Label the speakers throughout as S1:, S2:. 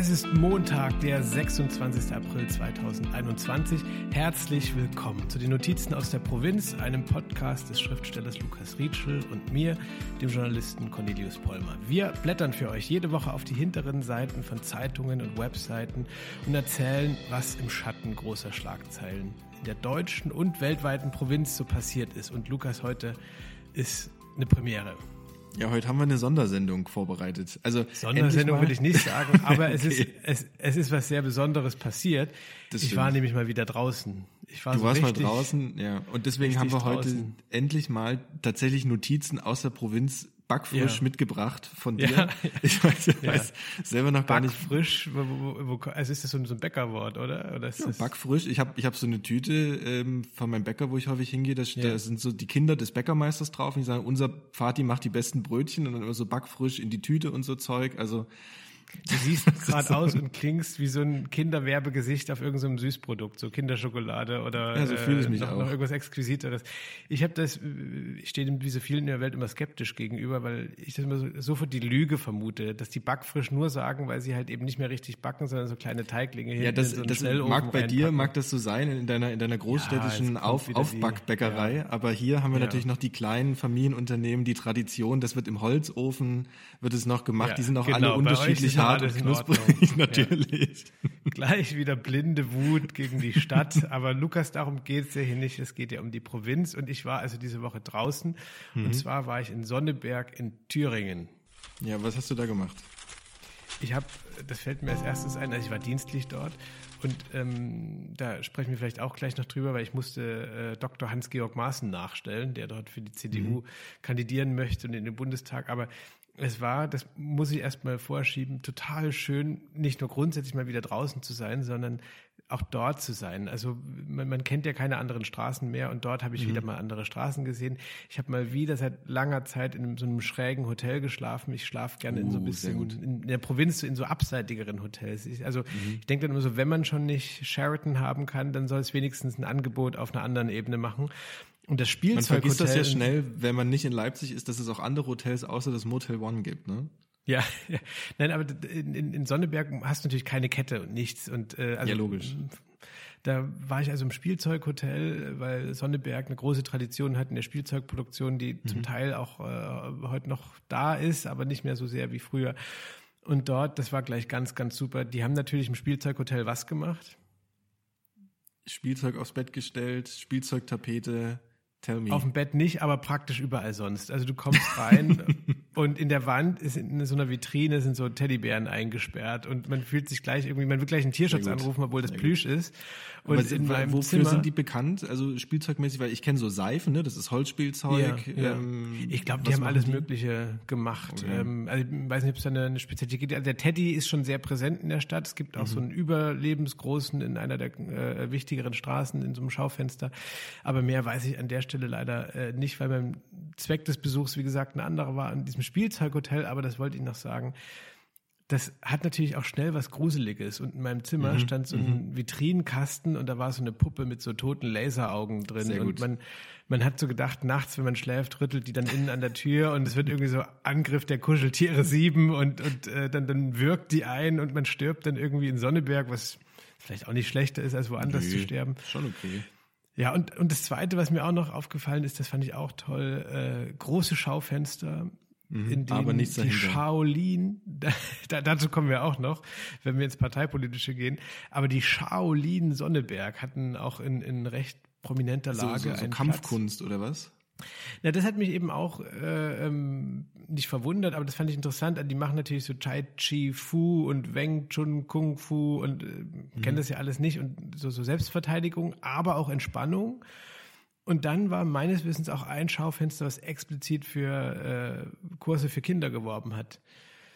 S1: Es ist Montag, der 26. April 2021. Herzlich willkommen zu den Notizen aus der Provinz, einem Podcast des Schriftstellers Lukas Rietschel und mir, dem Journalisten Cornelius Pollmer. Wir blättern für euch jede Woche auf die hinteren Seiten von Zeitungen und Webseiten und erzählen, was im Schatten großer Schlagzeilen in der deutschen und weltweiten Provinz so passiert ist. Und Lukas, heute ist eine Premiere.
S2: Ja, heute haben wir eine Sondersendung vorbereitet. Also
S1: Sondersendung will ich nicht sagen, aber es, ist, es, es ist was sehr Besonderes passiert. Das ich stimmt. war nämlich mal wieder draußen. Ich war
S2: du
S1: so
S2: warst mal draußen, ja. Und deswegen haben wir heute draußen. endlich mal tatsächlich Notizen aus der Provinz backfrisch ja. mitgebracht von dir. Ja. Ich weiß, ich ja. weiß selber noch gar nicht.
S1: Backfrisch, wo, wo, wo, also ist das so ein, so ein Bäckerwort, oder? oder ist
S2: ja,
S1: das
S2: backfrisch. Ich habe ich hab so eine Tüte ähm, von meinem Bäcker, wo ich häufig hingehe. Da, da sind so die Kinder des Bäckermeisters drauf. Und die sagen, unser Vati macht die besten Brötchen und dann immer so backfrisch in die Tüte und so Zeug. Also
S1: Du siehst gerade aus und klingst wie so ein Kinderwerbegesicht auf irgendeinem so Süßprodukt, so Kinderschokolade oder
S2: ja, so fühle ich mich
S1: äh, noch,
S2: auch.
S1: noch irgendwas Exquisiteres. Ich habe das, ich stehe dem wie so vielen in der Welt immer skeptisch gegenüber, weil ich das immer so, sofort die Lüge vermute, dass die backfrisch nur sagen, weil sie halt eben nicht mehr richtig backen, sondern so kleine Teiglinge
S2: Ja, das, so das mag bei dir, mag das so sein in deiner, in deiner großstädtischen ja, Auf, Aufbackbäckerei, ja. aber hier haben wir ja. natürlich noch die kleinen Familienunternehmen, die Tradition, das wird im Holzofen, wird es noch gemacht, die sind auch genau, alle unterschiedlich hart und knusprig, natürlich.
S1: Ja. Gleich wieder blinde Wut gegen die Stadt. Aber Lukas, darum geht es ja hier nicht. Es geht ja um die Provinz. Und ich war also diese Woche draußen. Mhm. Und zwar war ich in Sonneberg in Thüringen.
S2: Ja, was hast du da gemacht?
S1: Ich habe, das fällt mir als erstes ein, also ich war dienstlich dort und ähm, da sprechen wir vielleicht auch gleich noch drüber, weil ich musste äh, Dr. Hans-Georg Maaßen nachstellen, der dort für die CDU mhm. kandidieren möchte und in den Bundestag. Aber es war, das muss ich erstmal vorschieben, total schön, nicht nur grundsätzlich mal wieder draußen zu sein, sondern auch dort zu sein. Also man, man kennt ja keine anderen Straßen mehr und dort habe ich mhm. wieder mal andere Straßen gesehen. Ich habe mal wieder seit langer Zeit in so einem schrägen Hotel geschlafen. Ich schlafe gerne uh, in so ein uh, bisschen in, in, der Provinz, in so abseitigeren Hotels. Ich, also mhm. ich denke dann immer so, wenn man schon nicht Sheraton haben kann, dann soll es wenigstens ein Angebot auf einer anderen Ebene machen. Und das Spielzeug.
S2: Man vergisst das ja schnell, wenn man nicht in Leipzig ist, dass es auch andere Hotels außer das Motel One gibt, ne?
S1: Ja, nein, aber in, in Sonneberg hast du natürlich keine Kette und nichts. Und,
S2: äh, also, ja, logisch.
S1: Da war ich also im Spielzeughotel, weil Sonneberg eine große Tradition hat in der Spielzeugproduktion, die mhm. zum Teil auch äh, heute noch da ist, aber nicht mehr so sehr wie früher. Und dort, das war gleich ganz, ganz super. Die haben natürlich im Spielzeughotel was gemacht?
S2: Spielzeug aufs Bett gestellt, Spielzeugtapete,
S1: Tell me. Auf dem Bett nicht, aber praktisch überall sonst. Also du kommst rein und in der Wand ist in so einer Vitrine sind so Teddybären eingesperrt und man fühlt sich gleich irgendwie, man wird gleich einen Tierschutz anrufen, obwohl das Plüsch ist.
S2: Und aber in meinem wofür Zimmer, sind die bekannt? Also spielzeugmäßig, weil ich kenne so Seifen, ne? Das ist Holzspielzeug.
S1: Ja, ja. Ähm, ich glaube, die haben alles die? Mögliche gemacht. Okay. Ähm, also ich weiß nicht, ob es da eine, eine Spezialität gibt. Also der Teddy ist schon sehr präsent in der Stadt. Es gibt auch mhm. so einen überlebensgroßen in einer der äh, wichtigeren Straßen in so einem Schaufenster. Aber mehr weiß ich an der Stelle leider äh, nicht, weil mein Zweck des Besuchs, wie gesagt, ein anderer war in diesem Spielzeughotel. Aber das wollte ich noch sagen das hat natürlich auch schnell was Gruseliges. Und in meinem Zimmer mhm. stand so ein mhm. Vitrinenkasten und da war so eine Puppe mit so toten Laseraugen drin. Sehr und man, man hat so gedacht, nachts, wenn man schläft, rüttelt die dann innen an der Tür und es wird irgendwie so Angriff der Kuscheltiere sieben und, und äh, dann, dann wirkt die ein und man stirbt dann irgendwie in Sonneberg, was vielleicht auch nicht schlechter ist, als woanders nee, zu sterben.
S2: Schon okay.
S1: Ja, und, und das Zweite, was mir auch noch aufgefallen ist, das fand ich auch toll, äh, große Schaufenster Mhm, in denen aber nichts die Shaolin, da, dazu kommen wir auch noch, wenn wir ins Parteipolitische gehen, aber die Shaolin Sonneberg hatten auch in, in recht prominenter Lage so,
S2: so, so Kampfkunst
S1: Platz.
S2: oder was?
S1: Na, das hat mich eben auch äh, ähm, nicht verwundert, aber das fand ich interessant. Die machen natürlich so Tai Chi Fu und Weng Chun Kung Fu und äh, mhm. kennen das ja alles nicht und so, so Selbstverteidigung, aber auch Entspannung. Und dann war meines Wissens auch ein Schaufenster, was explizit für äh, Kurse für Kinder geworben hat.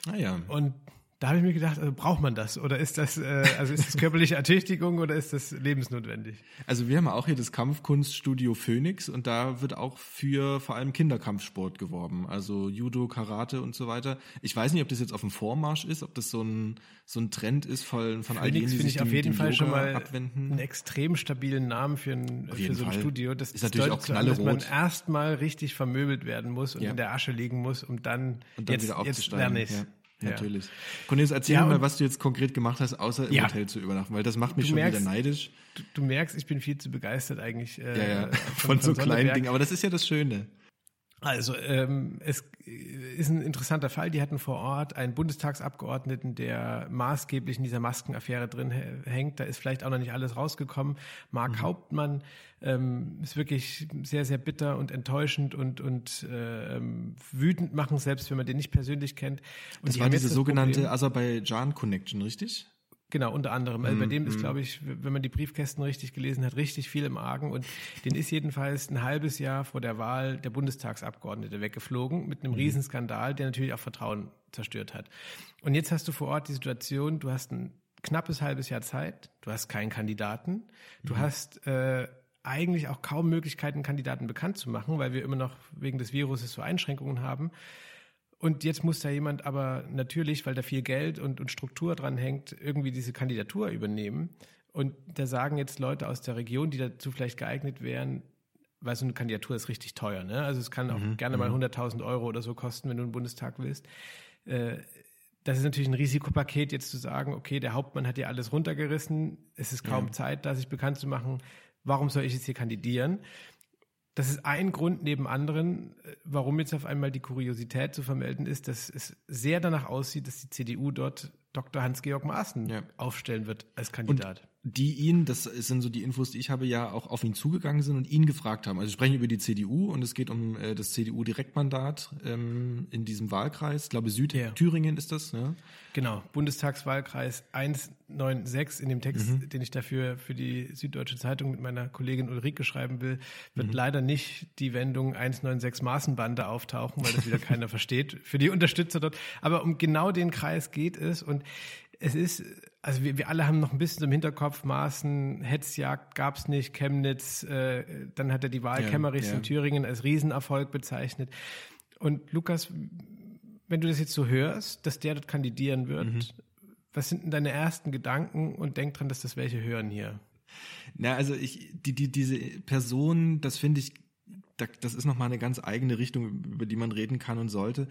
S2: Ah ja.
S1: Und da habe ich mir gedacht, also braucht man das? Oder ist das, äh, also ist das körperliche Ertüchtigung oder ist das lebensnotwendig?
S2: Also wir haben auch hier das Kampfkunststudio Phoenix und da wird auch für vor allem Kinderkampfsport geworben. Also Judo, Karate und so weiter. Ich weiß nicht, ob das jetzt auf dem Vormarsch ist, ob das so ein, so ein Trend ist von, von all denen, die sich
S1: ich auf jeden Fall
S2: Yoga
S1: schon mal
S2: abwenden.
S1: einen extrem stabilen Namen für ein, für so ein Fall. Studio. Das
S2: ist natürlich auch knallerot.
S1: Dass man erstmal richtig vermöbelt werden muss und ja. in der Asche liegen muss, um dann,
S2: und dann
S1: jetzt,
S2: wieder
S1: aufzusteigen. Jetzt lerne
S2: ja. Natürlich. Cornelis, erzähl ja, mal, was du jetzt konkret gemacht hast, außer im ja. Hotel zu übernachten, weil das macht mich schon merkst, wieder neidisch.
S1: Du, du, merkst, ich bin viel zu begeistert eigentlich.
S2: Äh, ja, ja, von, von, von so kleinen Dingen, aber das ist ja das Schöne.
S1: Also ähm, es ist ein interessanter Fall. Die hatten vor Ort einen Bundestagsabgeordneten, der maßgeblich in dieser Maskenaffäre drin hängt. Da ist vielleicht auch noch nicht alles rausgekommen. Mark mhm. Hauptmann ähm, ist wirklich sehr, sehr bitter und enttäuschend und, und äh, wütend machen, selbst wenn man den nicht persönlich kennt.
S2: Und das war diese sogenannte Aserbaidschan-Connection, richtig?
S1: Genau, unter anderem. Also bei dem ist, mhm. glaube ich, wenn man die Briefkästen richtig gelesen hat, richtig viel im Argen. Und den ist jedenfalls ein halbes Jahr vor der Wahl der Bundestagsabgeordnete weggeflogen mit einem mhm. Riesenskandal, der natürlich auch Vertrauen zerstört hat. Und jetzt hast du vor Ort die Situation, du hast ein knappes halbes Jahr Zeit, du hast keinen Kandidaten, du mhm. hast äh, eigentlich auch kaum Möglichkeiten, Kandidaten bekannt zu machen, weil wir immer noch wegen des Viruses so Einschränkungen haben. Und jetzt muss da jemand aber natürlich, weil da viel Geld und, und Struktur dran hängt, irgendwie diese Kandidatur übernehmen. Und da sagen jetzt Leute aus der Region, die dazu vielleicht geeignet wären, weil so eine Kandidatur ist richtig teuer. Ne? Also es kann auch mhm. gerne mal 100.000 mhm. Euro oder so kosten, wenn du einen Bundestag willst. Äh, das ist natürlich ein Risikopaket, jetzt zu sagen, okay, der Hauptmann hat ja alles runtergerissen, es ist kaum ja. Zeit, da sich bekannt zu machen. Warum soll ich jetzt hier kandidieren? Das ist ein Grund neben anderen, äh, warum jetzt auf einmal die Kuriosität zu vermelden ist, dass es sehr danach aussieht, dass die CDU dort Dr. Hans-Georg Maaßen ja. aufstellen wird als Kandidat.
S2: Und die ihn, das sind so die Infos, die ich habe, ja auch auf ihn zugegangen sind und ihn gefragt haben. Also wir sprechen über die CDU und es geht um äh, das CDU-Direktmandat ähm, in diesem Wahlkreis. Ich glaube, Südthüringen ja. ist das. Ne?
S1: Genau, Bundestagswahlkreis 196 in dem Text, mhm. den ich dafür für die Süddeutsche Zeitung mit meiner Kollegin Ulrike schreiben will, wird mhm. leider nicht die Wendung 196 Maßenbande auftauchen, weil das wieder keiner versteht für die Unterstützer dort. Aber um genau den Kreis geht es und es ist, also wir, wir alle haben noch ein bisschen im Hinterkopf, Maßen, Hetzjagd gab es nicht, Chemnitz, äh, dann hat er die Wahl ja, Kemmerichs ja. in Thüringen als Riesenerfolg bezeichnet. Und Lukas, wenn du das jetzt so hörst, dass der dort kandidieren wird, mhm. was sind denn deine ersten Gedanken und denk dran, dass das welche hören hier?
S2: Na, also ich, die, die, diese Person, das finde ich, das ist nochmal eine ganz eigene Richtung, über die man reden kann und sollte.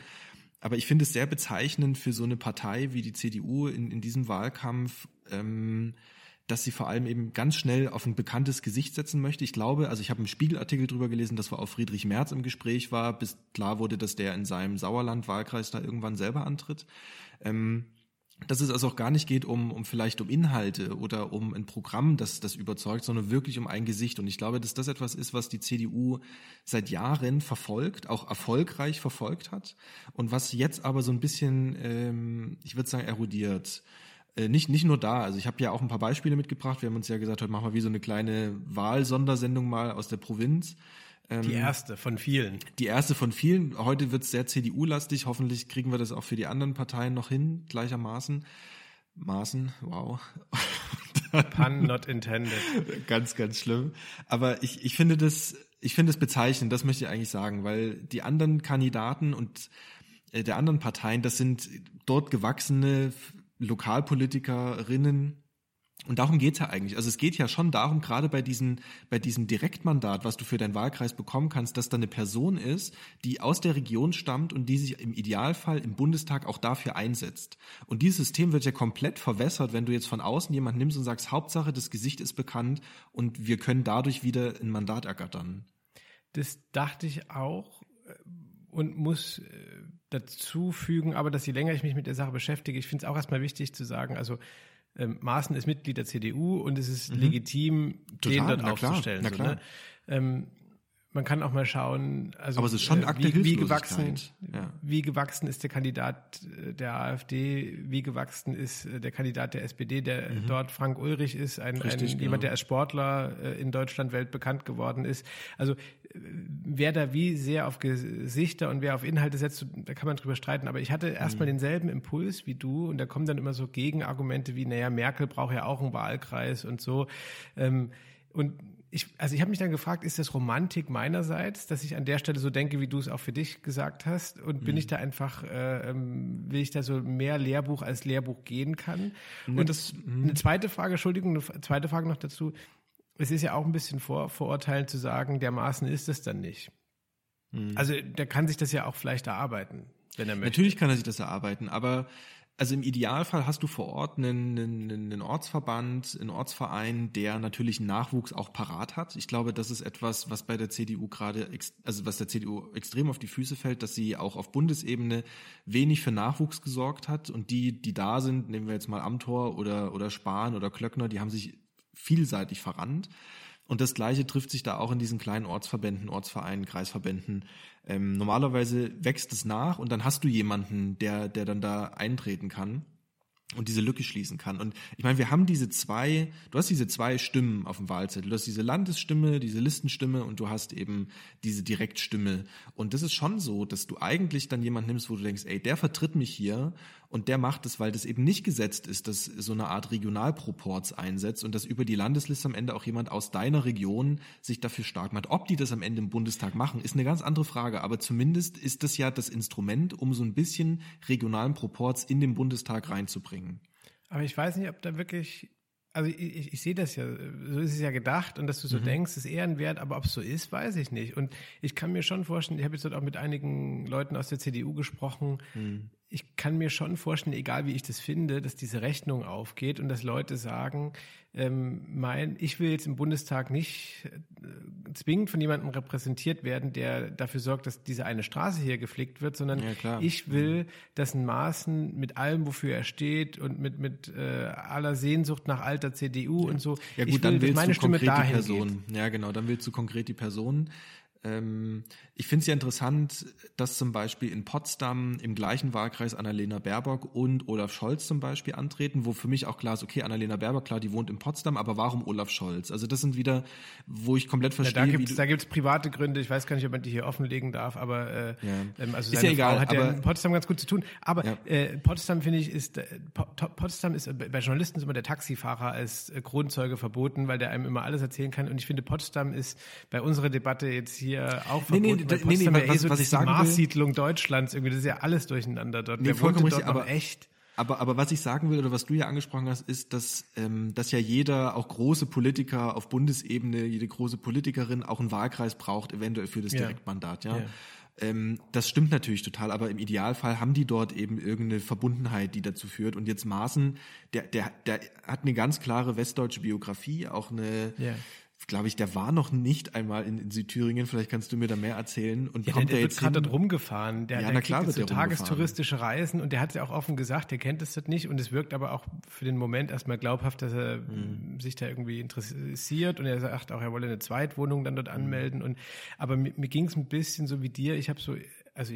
S2: Aber ich finde es sehr bezeichnend für so eine Partei wie die CDU in, in diesem Wahlkampf, ähm, dass sie vor allem eben ganz schnell auf ein bekanntes Gesicht setzen möchte. Ich glaube, also ich habe einen Spiegelartikel drüber gelesen, dass auch Friedrich Merz im Gespräch war, bis klar wurde, dass der in seinem Sauerland-Wahlkreis da irgendwann selber antritt. Ähm, dass es also auch gar nicht geht um, um vielleicht um Inhalte oder um ein Programm, das das überzeugt, sondern wirklich um ein Gesicht. Und ich glaube, dass das etwas ist, was die CDU seit Jahren verfolgt, auch erfolgreich verfolgt hat und was jetzt aber so ein bisschen, ähm, ich würde sagen, erodiert. Äh, nicht, nicht nur da, also ich habe ja auch ein paar Beispiele mitgebracht. Wir haben uns ja gesagt, heute machen wir wie so eine kleine Wahlsondersendung mal aus der Provinz.
S1: Die ähm, erste von vielen.
S2: Die erste von vielen. Heute wird es sehr CDU-lastig. Hoffentlich kriegen wir das auch für die anderen Parteien noch hin, gleichermaßen. Maßen, wow.
S1: Pun not intended.
S2: Ganz, ganz schlimm. Aber ich, ich finde das, ich finde es bezeichnend, das möchte ich eigentlich sagen, weil die anderen Kandidaten und äh, der anderen Parteien, das sind dort gewachsene Lokalpolitikerinnen, und darum geht's ja eigentlich. Also es geht ja schon darum, gerade bei, diesen, bei diesem Direktmandat, was du für deinen Wahlkreis bekommen kannst, dass da eine Person ist, die aus der Region stammt und die sich im Idealfall im Bundestag auch dafür einsetzt. Und dieses System wird ja komplett verwässert, wenn du jetzt von außen jemanden nimmst und sagst, Hauptsache, das Gesicht ist bekannt und wir können dadurch wieder ein Mandat ergattern.
S1: Das dachte ich auch äh, und muss äh, dazu fügen, aber dass je länger ich mich mit der Sache beschäftige, ich finde es auch erstmal wichtig zu sagen, also ähm, Maaßen ist Mitglied der CDU und es ist mhm. legitim, Total, den dort aufzustellen. Klar, so, ne? ähm, man kann auch mal schauen, also
S2: Aber es ist schon
S1: äh, wie, wie gewachsen, ja. wie gewachsen ist der Kandidat äh, der AfD, wie gewachsen ist äh, der Kandidat der SPD, der mhm. dort Frank Ulrich ist, ein, Richtig, ein genau. jemand, der als Sportler in Deutschland weltbekannt geworden ist. Also wer da wie sehr auf Gesichter und wer auf Inhalte setzt, da kann man drüber streiten. Aber ich hatte erstmal mhm. denselben Impuls wie du und da kommen dann immer so Gegenargumente wie, naja, Merkel braucht ja auch einen Wahlkreis und so. Ähm, und ich, also ich habe mich dann gefragt, ist das Romantik meinerseits, dass ich an der Stelle so denke, wie du es auch für dich gesagt hast? Und bin mhm. ich da einfach, äh, ähm, will ich da so mehr Lehrbuch als Lehrbuch gehen kann? Und das, mhm. eine zweite Frage, Entschuldigung, eine zweite Frage noch dazu. Es ist ja auch ein bisschen vor, vorurteilend zu sagen, dermaßen ist es dann nicht. Mhm. Also der kann sich das ja auch vielleicht erarbeiten.
S2: wenn er möchte. Natürlich kann er sich das erarbeiten, aber also im Idealfall hast du vor Ort einen, einen, einen Ortsverband, einen Ortsverein, der natürlich Nachwuchs auch parat hat. Ich glaube, das ist etwas, was bei der CDU gerade, also was der CDU extrem auf die Füße fällt, dass sie auch auf Bundesebene wenig für Nachwuchs gesorgt hat. Und die, die da sind, nehmen wir jetzt mal Amtor oder, oder Spahn oder Klöckner, die haben sich vielseitig verrannt. Und das Gleiche trifft sich da auch in diesen kleinen Ortsverbänden, Ortsvereinen, Kreisverbänden. Ähm, normalerweise wächst es nach und dann hast du jemanden, der, der dann da eintreten kann und diese Lücke schließen kann. Und ich meine, wir haben diese zwei, du hast diese zwei Stimmen auf dem Wahlzettel. Du hast diese Landesstimme, diese Listenstimme und du hast eben diese Direktstimme. Und das ist schon so, dass du eigentlich dann jemanden nimmst, wo du denkst, ey, der vertritt mich hier und der macht es, weil das eben nicht gesetzt ist, dass so eine Art Regionalproports einsetzt und dass über die Landesliste am Ende auch jemand aus deiner Region sich dafür stark macht. Ob die das am Ende im Bundestag machen, ist eine ganz andere Frage. Aber zumindest ist das ja das Instrument, um so ein bisschen regionalen Proports in den Bundestag reinzubringen.
S1: Aber ich weiß nicht, ob da wirklich also ich, ich sehe das ja, so ist es ja gedacht und dass du so mhm. denkst, ist eher ein Wert, aber ob es so ist, weiß ich nicht. Und ich kann mir schon vorstellen, ich habe jetzt auch mit einigen Leuten aus der CDU gesprochen, mhm ich kann mir schon vorstellen, egal wie ich das finde, dass diese Rechnung aufgeht und dass Leute sagen, ähm, mein, ich will jetzt im Bundestag nicht äh, zwingend von jemandem repräsentiert werden, der dafür sorgt, dass diese eine Straße hier geflickt wird, sondern ja, ich will, dass ein Maßen mit allem, wofür er steht und mit, mit äh, aller Sehnsucht nach alter CDU
S2: ja.
S1: und so,
S2: ja, gut,
S1: ich
S2: will, dann willst meine du Stimme konkret die Person. Geht. Ja, genau, dann willst du konkret die Person. Ähm, ich finde es ja interessant, dass zum Beispiel in Potsdam im gleichen Wahlkreis Annalena Baerbock und Olaf Scholz zum Beispiel antreten, wo für mich auch klar ist, okay, Annalena Baerbock, klar, die wohnt in Potsdam, aber warum Olaf Scholz? Also das sind wieder, wo ich komplett verstehe.
S1: Ja, da gibt es da gibt's private Gründe, ich weiß gar nicht, ob man die hier offenlegen darf, aber äh, ja.
S2: ähm, also ist ja egal,
S1: Frau hat ja in Potsdam ganz gut zu tun. Aber ja. äh, Potsdam, finde ich, ist äh, Potsdam ist bei Journalisten ist immer der Taxifahrer als äh, Kronzeuge verboten, weil der einem immer alles erzählen kann. Und ich finde, Potsdam ist bei unserer Debatte jetzt hier auch verboten. Nee, nee,
S2: da, nee, nee, was,
S1: so
S2: was ich sagen
S1: will. Marssiedlung Deutschlands irgendwie, das ist ja alles durcheinander dort.
S2: Nee, Der vollkommen richtig, aber echt. Aber, aber was ich sagen will oder was du ja angesprochen hast, ist, dass, ähm, dass ja jeder, auch große Politiker auf Bundesebene, jede große Politikerin auch einen Wahlkreis braucht, eventuell für das Direktmandat, ja. ja. Ähm, das stimmt natürlich total, aber im Idealfall haben die dort eben irgendeine Verbundenheit, die dazu führt. Und jetzt Maaßen, der, der, der hat eine ganz klare westdeutsche Biografie, auch eine, ja glaube ich, der war noch nicht einmal in, in, Südthüringen. Vielleicht kannst du mir da mehr erzählen. Und
S1: ja,
S2: kommt
S1: der,
S2: der
S1: wird gerade dort rumgefahren. Der, ja, der na klar wird so tagestouristische Reisen und der hat es ja auch offen gesagt, der kennt es nicht und es wirkt aber auch für den Moment erstmal glaubhaft, dass er mhm. sich da irgendwie interessiert und er sagt auch, er wolle eine Zweitwohnung dann dort mhm. anmelden. Und aber mir, mir ging es ein bisschen so wie dir. Ich habe so, also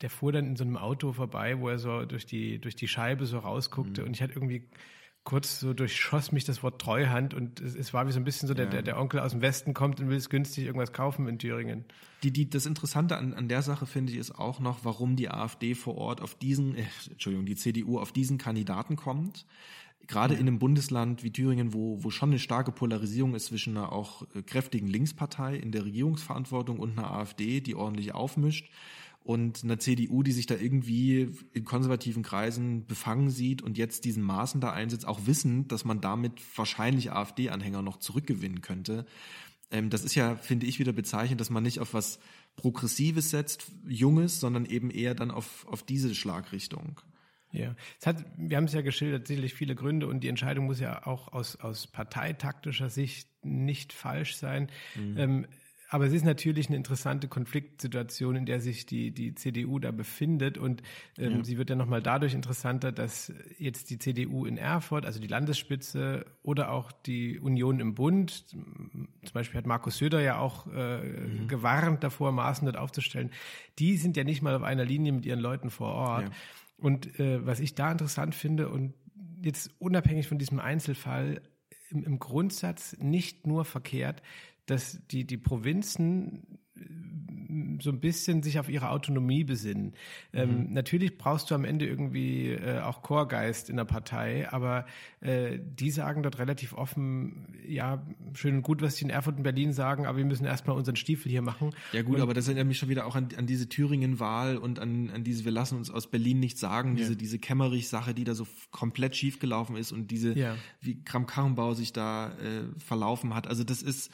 S1: der fuhr dann in so einem Auto vorbei, wo er so durch die durch die Scheibe so rausguckte mhm. und ich hatte irgendwie kurz so durchschoss mich das Wort Treuhand und es, es war wie so ein bisschen so, der, ja. der, der Onkel aus dem Westen kommt und will es günstig irgendwas kaufen in Thüringen.
S2: Die, die, das Interessante an, an der Sache finde ich ist auch noch, warum die AfD vor Ort auf diesen, äh, Entschuldigung, die CDU auf diesen Kandidaten kommt. Gerade in einem Bundesland wie Thüringen, wo, wo schon eine starke Polarisierung ist zwischen einer auch äh, kräftigen Linkspartei in der Regierungsverantwortung und einer AfD, die ordentlich aufmischt und einer CDU, die sich da irgendwie in konservativen Kreisen befangen sieht und jetzt diesen Maßen da einsetzt, auch wissend, dass man damit wahrscheinlich AfD-Anhänger noch zurückgewinnen könnte. Ähm, das ist ja, finde ich, wieder bezeichnend, dass man nicht auf was Progressives setzt, Junges, sondern eben eher dann auf, auf diese Schlagrichtung.
S1: Ja, es hat, wir haben es ja geschildert, sicherlich viele Gründe und die Entscheidung muss ja auch aus, aus parteitaktischer Sicht nicht falsch sein. Mhm. Ähm, aber es ist natürlich eine interessante Konfliktsituation, in der sich die, die CDU da befindet. Und ähm, ja. sie wird ja nochmal dadurch interessanter, dass jetzt die CDU in Erfurt, also die Landesspitze oder auch die Union im Bund, zum Beispiel hat Markus Söder ja auch äh, mhm. gewarnt davor, Maßen dort aufzustellen, die sind ja nicht mal auf einer Linie mit ihren Leuten vor Ort. Ja. Und äh, was ich da interessant finde und jetzt unabhängig von diesem Einzelfall, im, im Grundsatz nicht nur verkehrt, dass die, die Provinzen so ein bisschen sich auf ihre Autonomie besinnen. Ähm, mhm. Ähm, natürlich brauchst du am Ende irgendwie äh, auch Chorgeist in der Partei, aber äh, die sagen dort relativ offen, ja, schön und gut, was sie in Erfurt und Berlin sagen, aber wir müssen erstmal unseren Stiefel hier machen.
S2: Ja gut, und, aber das erinnert mich schon wieder auch an, an diese Thüringen-Wahl und an, an diese, wir lassen uns aus Berlin nichts sagen, ja. diese, diese Kämmerich-Sache, die da so komplett schiefgelaufen ist und diese, ja. wie Kram-Karrenbau sich da äh, verlaufen hat. Also das ist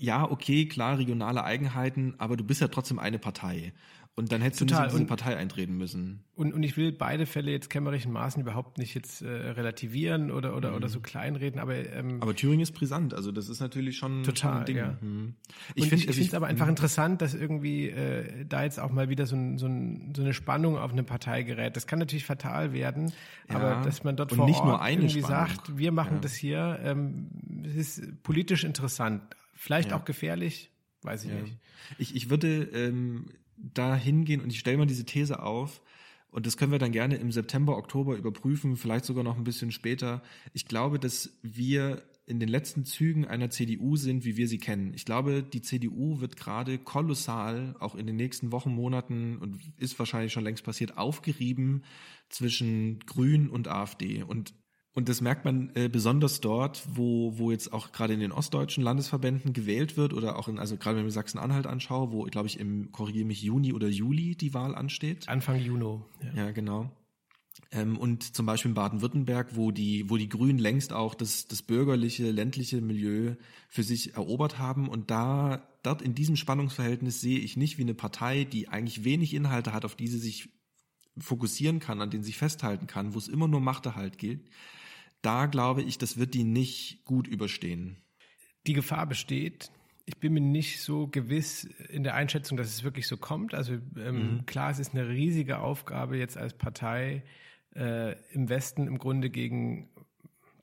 S2: ja, okay, klar, regionale Eigenheiten, aber du bist ja trotzdem eine Partei. Und dann hättest Total. du nicht in diese Partei eintreten müssen.
S1: Und, und ich will beide Fälle jetzt kämmerischen Maßen überhaupt nicht jetzt äh, relativieren oder, oder, mhm. oder so kleinreden, aber ähm,
S2: Aber Thüringen ist brisant, also das ist natürlich schon,
S1: total,
S2: schon ein Ding.
S1: Ja. Mhm. Ich finde es also aber einfach mhm. interessant, dass irgendwie äh, da jetzt auch mal wieder so, ein, so, ein, so eine Spannung auf eine Partei gerät. Das kann natürlich fatal werden, ja. aber dass man dort
S2: und
S1: vor
S2: nicht
S1: Ort
S2: nur eine
S1: irgendwie
S2: Spannung.
S1: sagt, wir machen ja. das hier, ähm, es ist politisch interessant, vielleicht auch gefährlich, weiß ich nicht.
S2: Ich, ich würde ähm, da hingehen und ich stelle mal diese These auf, und das können wir dann gerne im September, Oktober überprüfen, vielleicht sogar noch ein bisschen später. Ich glaube, dass wir in den letzten Zügen einer CDU sind, wie wir sie kennen. Ich glaube, die CDU wird gerade kolossal, auch in den nächsten Wochen, Monaten und ist wahrscheinlich schon längst passiert, aufgerieben zwischen Grün und AfD. Und und das merkt man äh, besonders dort, wo, wo jetzt auch gerade in den ostdeutschen Landesverbänden gewählt wird oder auch in, also gerade wenn ich mir Sachsen-Anhalt anschaue, wo, glaube ich, im, korrigiere mich, Juni oder Juli die Wahl ansteht.
S1: Anfang Juni.
S2: Ja, ja genau. Ähm, und zum Beispiel in Baden-Württemberg, wo die, wo die Grünen längst auch das, das bürgerliche, ländliche Milieu für sich erobert haben. Und da, dort in diesem Spannungsverhältnis sehe ich nicht wie eine Partei, die eigentlich wenig Inhalte hat, auf die sie sich fokussieren kann, an denen sie sich festhalten kann, wo es immer nur Machterhalt gilt, da glaube ich, das wird die nicht gut überstehen.
S1: Die Gefahr besteht. Ich bin mir nicht so gewiss in der Einschätzung, dass es wirklich so kommt. Also ähm, mhm. klar, es ist eine riesige Aufgabe jetzt als Partei äh, im Westen im Grunde gegen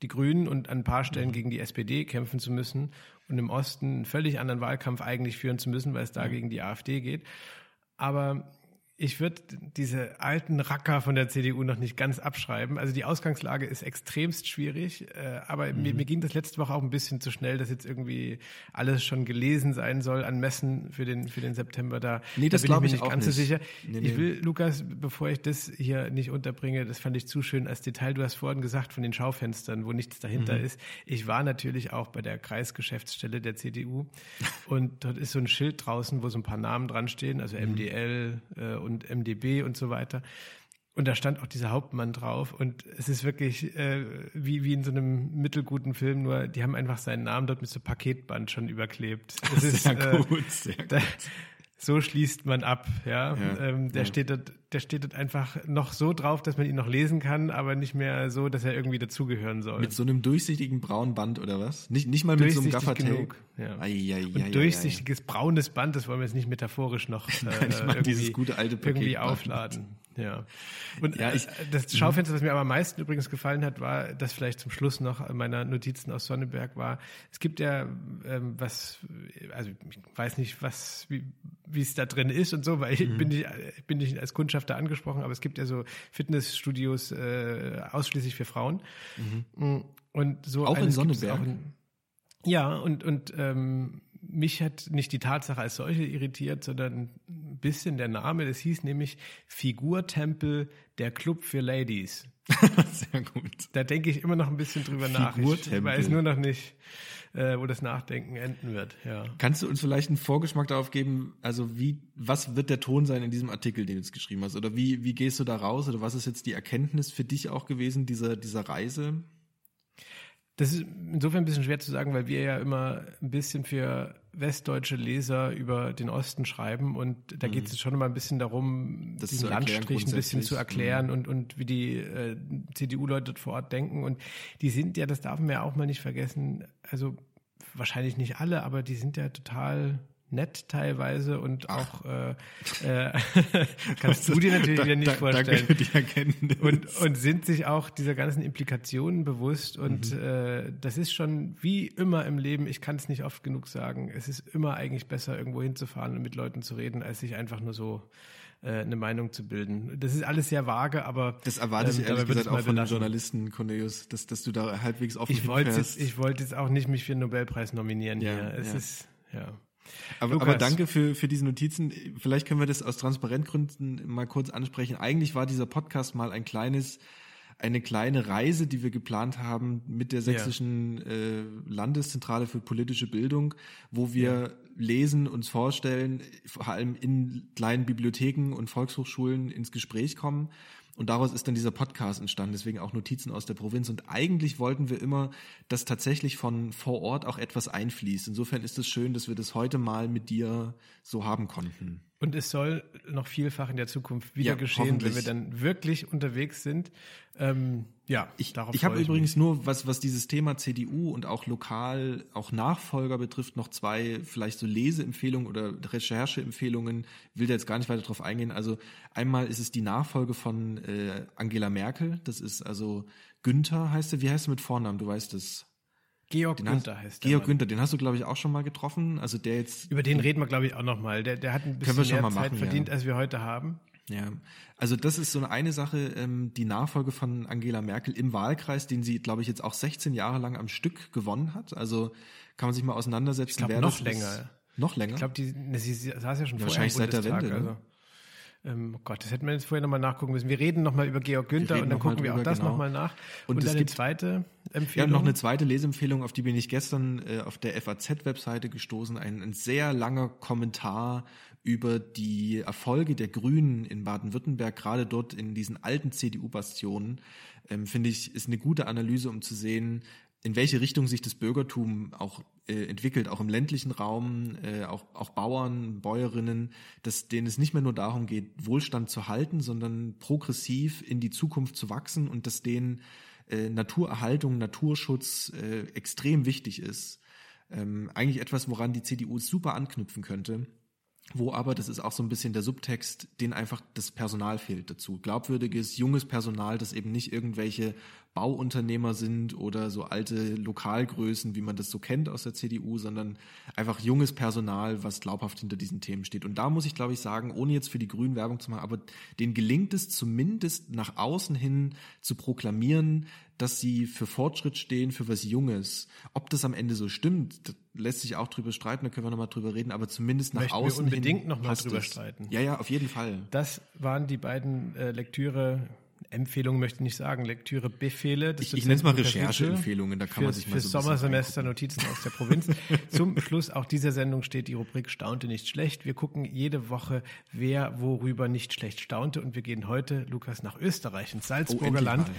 S1: die Grünen und an ein paar Stellen mhm. gegen die SPD kämpfen zu müssen und im Osten einen völlig anderen Wahlkampf eigentlich führen zu müssen, weil es da mhm. gegen die AfD geht. Aber ich würde diese alten Racker von der CDU noch nicht ganz abschreiben. Also die Ausgangslage ist extremst schwierig, äh, aber mhm. mir, mir, ging das letzte Woche auch ein bisschen zu schnell, dass jetzt irgendwie alles schon gelesen sein soll an Messen für den, für den September. Da,
S2: nee, das
S1: da bin
S2: ich
S1: mir nicht ganz
S2: nicht.
S1: so sicher.
S2: Nee,
S1: nee. Ich will, Lukas, bevor ich das hier nicht unterbringe, das fand ich zu schön als Detail. Du hast vorhin gesagt von den Schaufenstern, wo nichts dahinter mhm. ist. Ich war natürlich auch bei der Kreisgeschäftsstelle der CDU und dort ist so ein Schild draußen, wo so ein paar Namen dran stehen, also MDL mhm. äh, und MDB und so weiter. Und da stand auch dieser Hauptmann drauf. Und es ist wirklich äh, wie, wie in so einem mittelguten Film, nur die haben einfach seinen Namen dort mit so Paketband schon überklebt.
S2: Ist, sehr äh, gut, sehr gut. Da,
S1: so schließt man ab, ja. ja ähm, der ja. steht dort, der steht dort einfach noch so drauf, dass man ihn noch lesen kann, aber nicht mehr so, dass er irgendwie dazugehören soll.
S2: Mit so einem durchsichtigen braunen Band oder was? Nicht, nicht mal mit so einem Gaffertape.
S1: Ja. Ai, ai, ai, Und durchsichtiges braunes Band, das wollen wir jetzt nicht metaphorisch noch äh,
S2: Nein, dieses gute alte
S1: Paket irgendwie aufladen. Ja. Und ja, ich, das Schaufenster, was mir aber am meisten übrigens gefallen hat, war, das vielleicht zum Schluss noch meiner Notizen aus Sonneberg war. Es gibt ja ähm, was, also ich weiß nicht, was, wie, es da drin ist und so, weil ich mhm. bin nicht, bin nicht als Kundschafter angesprochen, aber es gibt ja so Fitnessstudios äh, ausschließlich für Frauen. Mhm. Und so
S2: auch in Sonneberg. Auch in,
S1: ja, und, und ähm, mich hat nicht die Tatsache als solche irritiert, sondern ein bisschen der Name. Das hieß nämlich Figurtempel, der Club für Ladies.
S2: Sehr gut.
S1: Da denke ich immer noch ein bisschen drüber nach. Ich weiß nur noch nicht, äh, wo das Nachdenken enden wird. Ja.
S2: Kannst du uns vielleicht einen Vorgeschmack darauf geben, also wie, was wird der Ton sein in diesem Artikel, den du jetzt geschrieben hast? Oder wie, wie gehst du da raus? Oder was ist jetzt die Erkenntnis für dich auch gewesen, dieser, dieser Reise?
S1: Das ist insofern ein bisschen schwer zu sagen, weil wir ja immer ein bisschen für westdeutsche Leser über den Osten schreiben und da mhm. geht es schon immer ein bisschen darum, das diesen Landstrich ein bisschen zu erklären mhm. und, und wie die äh, CDU-Leute dort vor Ort denken. Und die sind ja, das darf man ja auch mal nicht vergessen, also wahrscheinlich nicht alle, aber die sind ja total nett teilweise und auch äh, äh, kannst du dir natürlich wieder nicht da, vorstellen. Danke
S2: für die Erkenntnis.
S1: Und, und sind sich auch dieser ganzen Implikationen bewusst und mhm. äh, das ist schon wie immer im Leben, ich kann es nicht oft genug sagen, es ist immer eigentlich besser, irgendwo hinzufahren und mit Leuten zu reden, als sich einfach nur so äh, eine Meinung zu bilden. Das ist alles sehr vage, aber
S2: das erwarte ich ähm, ehrlich gesagt auch von den Journalisten, Cornelius, dass, dass du da halbwegs offen
S1: ich wollte jetzt, Ich wollte jetzt auch nicht mich für den Nobelpreis nominieren ja, hier. Es ja. ist ja.
S2: Aber, aber, danke für, für diese Notizen. Vielleicht können wir das aus Transparentgründen mal kurz ansprechen. Eigentlich war dieser Podcast mal ein kleines, eine kleine Reise, die wir geplant haben mit der sächsischen ja. äh, Landeszentrale für politische Bildung, wo wir ja. lesen, uns vorstellen, vor allem in kleinen Bibliotheken und Volkshochschulen ins Gespräch kommen Und daraus ist dann dieser Podcast entstanden, deswegen auch Notizen aus der Provinz. Und eigentlich wollten wir immer, dass tatsächlich von vor Ort auch etwas einfließt. Insofern ist es schön, dass wir das heute mal mit dir so haben konnten.
S1: Und es soll noch vielfach in der Zukunft wieder ja, geschehen, wenn wir dann wirklich unterwegs sind. Ähm, ja,
S2: ich, ich habe übrigens mich. nur, was, was dieses Thema CDU und auch lokal, auch Nachfolger betrifft, noch zwei vielleicht so Leseempfehlungen oder Rechercheempfehlungen. Will da jetzt gar nicht weiter drauf eingehen. Also einmal ist es die Nachfolge von äh, Angela Merkel. Das ist also Günther heißt er. Wie heißt er mit Vornamen? Du weißt es.
S1: Georg den Günther hast, heißt
S2: der. Georg Günther, den hast du, glaube ich, auch schon mal getroffen. Also der jetzt.
S1: Über den reden wir, glaube ich, auch noch mal. Der, der hat ein bisschen mehr Zeit machen, verdient, ja. als wir heute haben.
S2: Ja, also das ist so eine Sache, ähm, die Nachfolge von Angela Merkel im Wahlkreis, den sie, glaube ich, jetzt auch 16 Jahre lang am Stück gewonnen hat. Also kann man sich mal auseinandersetzen. Ich
S1: glaube, noch länger.
S2: Noch länger?
S1: Ich glaube, die, ne, sie saß ja schon
S2: ja, Wahrscheinlich seit der Wende. Ne? Also.
S1: Ähm, oh Gott, das hätten wir jetzt vorher nochmal nachgucken müssen. Wir reden nochmal über Georg Günther und dann gucken wir auch das genau. nochmal nach.
S2: Und, und
S1: dann
S2: eine zweite Empfehlung. Ja, noch eine zweite Leseempfehlung, auf die bin ich gestern äh, auf der FAZ-Webseite gestoßen. Ein, ein sehr langer Kommentar über die Erfolge der Grünen in Baden-Württemberg, gerade dort in diesen alten CDU-Bastionen, ähm, finde ich, ist eine gute Analyse, um zu sehen, in welche Richtung sich das Bürgertum auch äh, entwickelt, auch im ländlichen Raum, äh, auch, auch Bauern, Bäuerinnen, dass denen es nicht mehr nur darum geht, Wohlstand zu halten, sondern progressiv in die Zukunft zu wachsen und dass denen äh, Naturerhaltung, Naturschutz äh, extrem wichtig ist. Ähm, eigentlich etwas, woran die CDU super anknüpfen könnte wo aber, das ist auch so ein bisschen der Subtext, den einfach das Personal fehlt dazu. Glaubwürdiges, junges Personal, das eben nicht irgendwelche Bauunternehmer sind oder so alte Lokalgrößen, wie man das so kennt aus der CDU, sondern einfach junges Personal, was glaubhaft hinter diesen Themen steht. Und da muss ich, glaube ich, sagen, ohne jetzt für die Grünen Werbung zu machen, aber denen gelingt es zumindest nach außen hin zu proklamieren, dass sie für Fortschritt stehen, für was Junges. Ob das am Ende so stimmt, lässt sich auch drüber streiten, da können wir nochmal drüber reden, aber zumindest nach
S1: Möchten
S2: außen
S1: wir unbedingt nochmal drüber streiten.
S2: Ja, ja, auf jeden Fall.
S1: Das waren die beiden äh, Lektüre Empfehlungen möchte ich nicht sagen, Lektüre Befehle.
S2: Ich, ich nenne es mal Rechercheempfehlungen, da kann man sich mal
S1: Fürs so Sommersemester Notizen aus der Provinz. Zum Schluss auch dieser Sendung steht die Rubrik Staunte nicht schlecht. Wir gucken jede Woche, wer worüber nicht schlecht staunte und wir gehen heute, Lukas, nach Österreich, ins Salzburger oh, Land. Mal.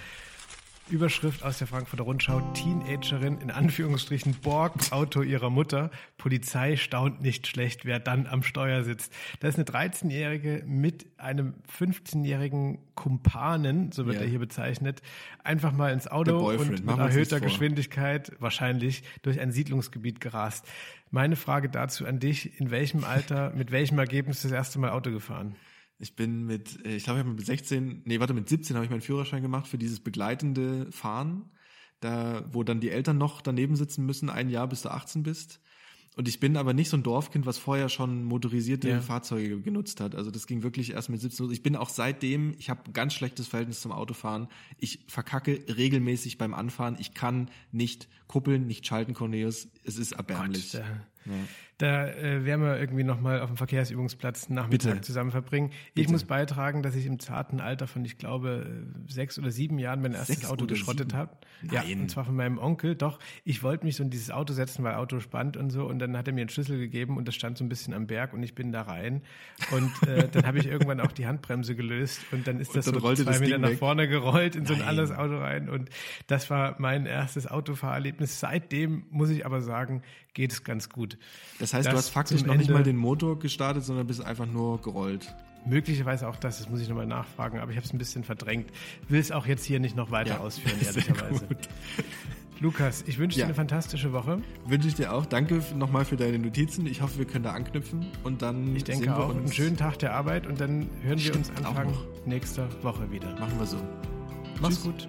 S1: Überschrift aus der Frankfurter Rundschau, Teenagerin in Anführungsstrichen borgt Auto ihrer Mutter. Polizei staunt nicht schlecht, wer dann am Steuer sitzt. Da ist eine 13-Jährige mit einem 15-jährigen Kumpanen, so wird yeah. er hier bezeichnet, einfach mal ins Auto und mit erhöhter Geschwindigkeit wahrscheinlich durch ein Siedlungsgebiet gerast. Meine Frage dazu an dich, in welchem Alter, mit welchem Ergebnis das erste Mal Auto gefahren?
S2: Ich bin mit, äh, ich glaube, ich habe mit 16, nee, warte, mit 17 habe ich meinen Führerschein gemacht für dieses begleitende Fahren, da, wo dann die Eltern noch daneben sitzen müssen, ein Jahr bis du 18 bist. Und ich bin aber nicht so ein Dorfkind, was vorher schon motorisierte ja. Fahrzeuge genutzt hat. Also das ging wirklich erst mit 17 los. Ich bin auch seitdem, ich habe ganz schlechtes Verhältnis zum Autofahren. Ich verkacke regelmäßig beim Anfahren. Ich kann nicht kuppeln, nicht schalten, Cornelius. Es ist erbärmlich. Gott,
S1: ja. Da äh, werden wir irgendwie nochmal auf dem Verkehrsübungsplatz Nachmittag Bitte. zusammen verbringen. Ich Bitte. muss beitragen, dass ich im zarten Alter von, ich glaube, sechs oder sieben Jahren mein erstes sechs Auto geschrottet habe. Ja, und zwar von meinem Onkel. Doch, ich wollte mich so in dieses Auto setzen, weil Auto spannt und so. Und dann hat er mir einen Schlüssel gegeben und das stand so ein bisschen am Berg und ich bin da rein. Und äh, dann habe ich irgendwann auch die Handbremse gelöst und dann ist das so zwei das Meter nach vorne gerollt in so ein anderes Auto rein. Und das war mein erstes Autofahrerlebnis. Seitdem muss ich aber sagen, geht es ganz gut.
S2: Das heißt, das du hast faktisch noch nicht mal den Motor gestartet, sondern bist einfach nur gerollt.
S1: Möglicherweise auch das, das muss ich nochmal nachfragen, aber ich habe es ein bisschen verdrängt. Will es auch jetzt hier nicht noch weiter ja, ausführen, ehrlicherweise. Lukas, ich wünsche dir eine fantastische Woche.
S2: Wünsche ich dir auch. Danke nochmal für deine Notizen. Ich hoffe, wir können da anknüpfen und dann.
S1: Ich denke auch. Einen schönen Tag der Arbeit und dann hören Stimmt, wir uns Anfang nächster Woche wieder.
S2: Machen wir so.
S1: Mach's Tschüss. gut.